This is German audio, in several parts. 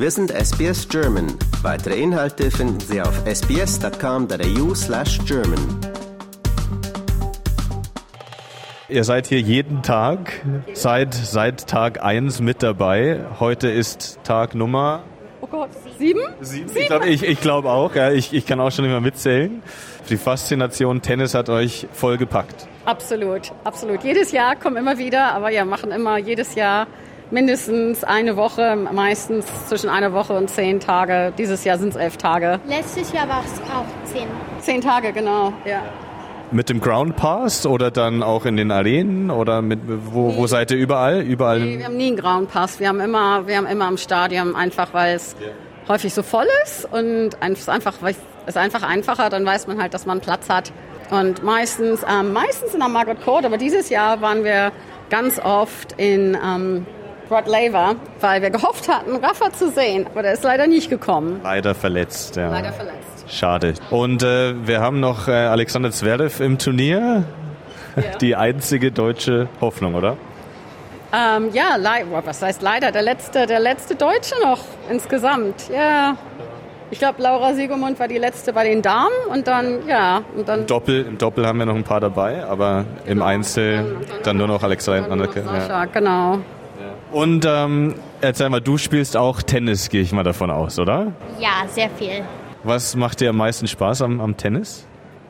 Wir sind SBS German. Weitere Inhalte finden Sie auf sbs.com.au slash German. Ihr seid hier jeden Tag, seit, seit Tag 1 mit dabei. Heute ist Tag Nummer Oh Gott, sieben? Sieben? Ich glaube ich, ich glaub auch, ja. ich, ich kann auch schon nicht mehr mitzählen. Die Faszination Tennis hat euch voll gepackt. Absolut, absolut. Jedes Jahr kommen immer wieder, aber ja, machen immer jedes Jahr mindestens eine Woche, meistens zwischen einer Woche und zehn Tage. Dieses Jahr sind es elf Tage. Letztes Jahr war es auch zehn. Zehn Tage, genau, ja. Mit dem Ground Pass oder dann auch in den Arenen oder mit, wo, wo seid ihr überall? Überall? Nee, wir haben nie einen Ground Pass. Wir haben immer, wir haben immer im Stadion einfach, weil es yeah. häufig so voll ist und es einfach, es ist einfach einfacher. Dann weiß man halt, dass man Platz hat. Und meistens, ähm, meistens in der Margaret Court, aber dieses Jahr waren wir ganz oft in ähm, Rod Laver, weil wir gehofft hatten, Rafa zu sehen, aber der ist leider nicht gekommen. Leider verletzt, ja. Leider verletzt. Schade. Und äh, wir haben noch äh, Alexander Zverev im Turnier. Ja. Die einzige deutsche Hoffnung, oder? Ähm, ja, was heißt leider? Der letzte, der letzte Deutsche noch insgesamt. Ja. Ich glaube, Laura Siegemund war die letzte bei den Damen und dann, ja. Und dann Im, Doppel, Im Doppel haben wir noch ein paar dabei, aber genau. im Einzel dann, dann, dann, nur noch Alexander. Nur noch Sascha, ja. genau. Und ähm, erzähl mal, du spielst auch Tennis, gehe ich mal davon aus, oder? Ja, sehr viel. Was macht dir am meisten Spaß am, am Tennis?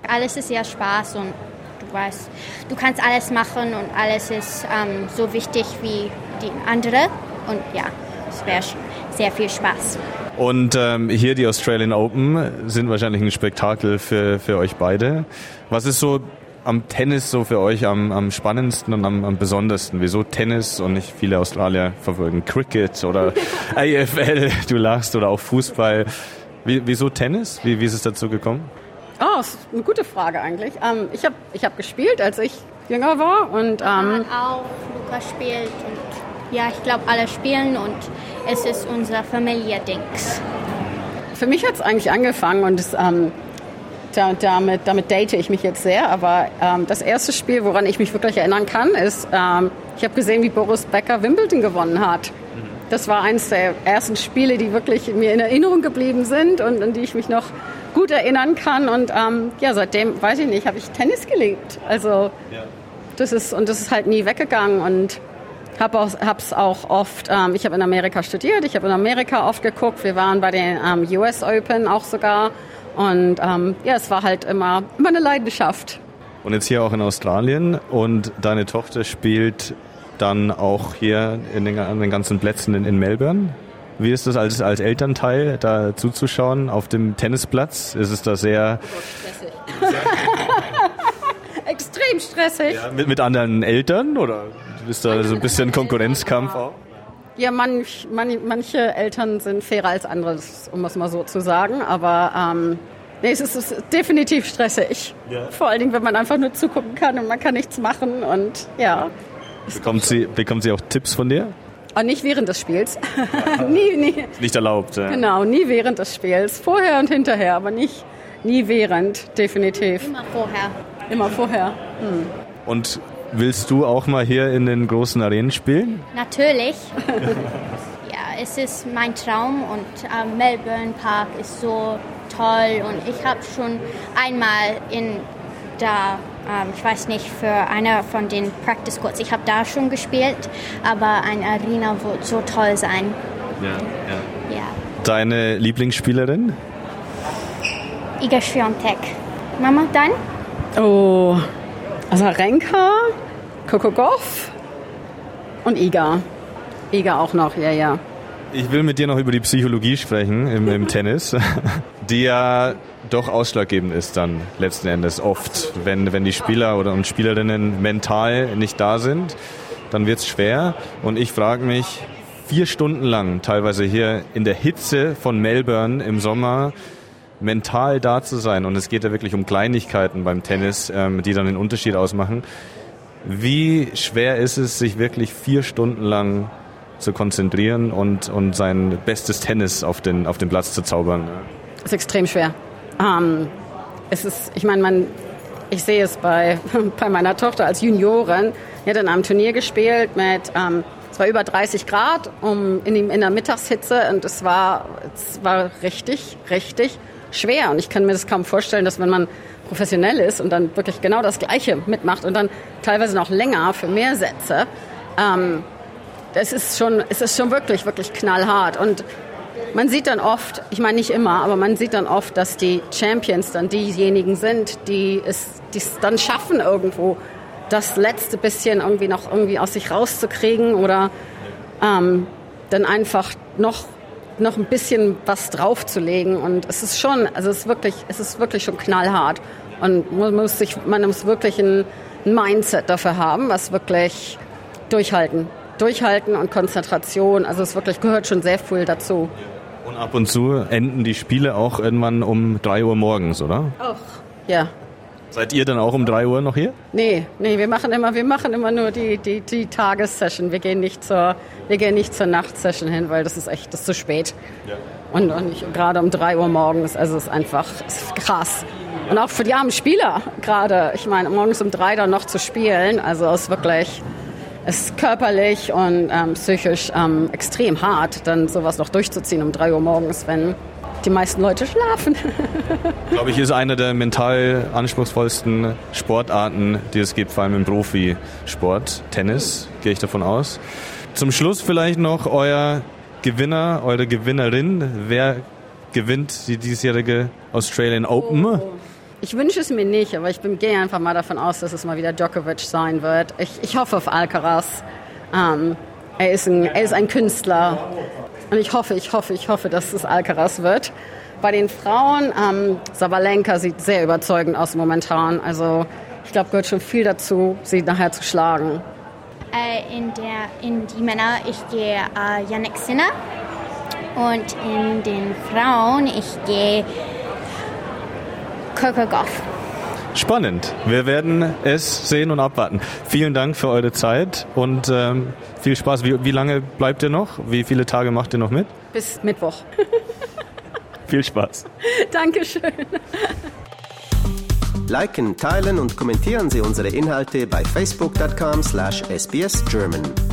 Alles ist ja Spaß und du weißt, du kannst alles machen und alles ist ähm, so wichtig wie die andere. Und ja, es wäre sehr viel Spaß. Und ähm, hier die Australian Open sind wahrscheinlich ein Spektakel für, für euch beide. Was ist so am Tennis so für euch am, am spannendsten und am, am besondersten? Wieso Tennis und nicht viele Australier verfolgen Cricket oder AFL, du lachst, oder auch Fußball? Wie, wieso Tennis? Wie, wie ist es dazu gekommen? Oh, das ist eine gute Frage eigentlich. Ähm, ich habe ich hab gespielt, als ich jünger war. Und, ähm, auch, Lukas spielt und ja, ich glaube, alle spielen und es ist unser Familie-Dings. Für mich hat es eigentlich angefangen und es, ähm, da, damit, damit date ich mich jetzt sehr. Aber ähm, das erste Spiel, woran ich mich wirklich erinnern kann, ist, ähm, ich habe gesehen, wie Boris Becker Wimbledon gewonnen hat. Das war eines der ersten Spiele, die wirklich mir in Erinnerung geblieben sind und an die ich mich noch gut erinnern kann. Und ähm, ja, seitdem, weiß ich nicht, habe ich Tennis geliebt. Also das ist, und das ist halt nie weggegangen und habe es auch oft, ähm, ich habe in Amerika studiert, ich habe in Amerika oft geguckt, wir waren bei den ähm, US Open auch sogar und ähm, ja, es war halt immer, immer eine Leidenschaft. Und jetzt hier auch in Australien und deine Tochter spielt dann auch hier in den, an den ganzen Plätzen in, in Melbourne. Wie ist das als, als Elternteil, da zuzuschauen auf dem Tennisplatz? Ist es da sehr... Oh Gott, stressig. Extrem stressig. Ja, mit, mit anderen Eltern oder ist da so ein bisschen Konkurrenzkampf auch? Ja, manch, man, manche Eltern sind fairer als andere, um es mal so zu sagen. Aber ähm, nee, es ist, es ist definitiv stressig. Ja. Vor allen Dingen, wenn man einfach nur zugucken kann und man kann nichts machen. Und ja. Bekommt sie, bekommt sie auch Tipps von dir? Aber nicht während des Spiels. nie, nie. Nicht erlaubt. Ja. Genau, nie während des Spiels. Vorher und hinterher, aber nicht nie während, definitiv. Immer vorher. Immer vorher. Hm. Und Willst du auch mal hier in den großen Arenen spielen? Natürlich. ja, es ist mein Traum und äh, Melbourne Park ist so toll und ich habe schon einmal in da, ähm, ich weiß nicht, für einer von den Practice Courts, ich habe da schon gespielt, aber eine Arena wird so toll sein. Ja, ja. ja. Deine Lieblingsspielerin? Iga Swiatek. Mama, dann? Oh, Asarenka, Kokogov und Iga. Iga auch noch, ja, ja. Ich will mit dir noch über die Psychologie sprechen im, im Tennis, die ja doch ausschlaggebend ist dann letzten Endes oft, wenn, wenn die Spieler oder und Spielerinnen mental nicht da sind, dann wird es schwer. Und ich frage mich, vier Stunden lang, teilweise hier in der Hitze von Melbourne im Sommer, mental da zu sein. Und es geht ja wirklich um Kleinigkeiten beim Tennis, ähm, die dann den Unterschied ausmachen. Wie schwer ist es, sich wirklich vier Stunden lang zu konzentrieren und, und sein bestes Tennis auf den, auf den Platz zu zaubern? Das ist extrem schwer. Ähm, es ist, ich meine, man, ich sehe es bei, bei meiner Tochter als Juniorin. Die hat in einem Turnier gespielt mit ähm, es war über 30 Grad um, in, in der Mittagshitze und es war, es war richtig, richtig schwer. Und ich kann mir das kaum vorstellen, dass wenn man professionell ist und dann wirklich genau das Gleiche mitmacht und dann teilweise noch länger für mehr Sätze, ähm, es ist schon, es ist schon wirklich, wirklich knallhart. Und man sieht dann oft, ich meine nicht immer, aber man sieht dann oft, dass die Champions dann diejenigen sind, die es, die es dann schaffen irgendwo das letzte bisschen irgendwie noch irgendwie aus sich rauszukriegen oder ähm, dann einfach noch noch ein bisschen was draufzulegen und es ist schon, also es ist wirklich, es ist wirklich schon knallhart und man muss sich, man muss wirklich ein Mindset dafür haben, was wirklich durchhalten, durchhalten und Konzentration, also es wirklich gehört schon sehr viel dazu. Und ab und zu enden die Spiele auch irgendwann um 3 Uhr morgens, oder? Auch, ja. Seid ihr dann auch um 3 Uhr noch hier? Nee, nee, wir machen immer, wir machen immer nur die, die, die Tagessession. Wir gehen nicht zur, wir gehen nicht zur Nachtsession hin, weil das ist echt, das ist zu spät. Ja. Und, und gerade um 3 Uhr morgens, also es ist einfach ist krass. Und auch für die armen Spieler gerade. Ich meine, morgens um 3 dann noch zu spielen, also es ist wirklich, es ist körperlich und ähm, psychisch ähm, extrem hart, dann sowas noch durchzuziehen um 3 Uhr morgens, wenn die meisten Leute schlafen. Glaube ich, ist eine der mental anspruchsvollsten Sportarten, die es gibt, vor allem im Profisport. Tennis, gehe ich davon aus. Zum Schluss vielleicht noch euer Gewinner, eure Gewinnerin. Wer gewinnt die diesjährige Australian Open? Oh. Ich wünsche es mir nicht, aber ich gehe einfach mal davon aus, dass es mal wieder Djokovic sein wird. Ich, ich hoffe auf Alcaraz. Ähm, er, ist ein, er ist ein Künstler. Und ich hoffe, ich hoffe, ich hoffe, dass es Alcaraz wird. Bei den Frauen, ähm, Sabalenka sieht sehr überzeugend aus momentan. Also ich glaube, gehört schon viel dazu, sie nachher zu schlagen. Äh, in, der, in die Männer, ich gehe äh, Yannick Sinner. Und in den Frauen, ich gehe Coco Goff. Spannend. Wir werden es sehen und abwarten. Vielen Dank für eure Zeit und ähm, viel Spaß. Wie, wie lange bleibt ihr noch? Wie viele Tage macht ihr noch mit? Bis Mittwoch. viel Spaß. Dankeschön. Liken, teilen und kommentieren Sie unsere Inhalte bei facebook.com/sbsgerman.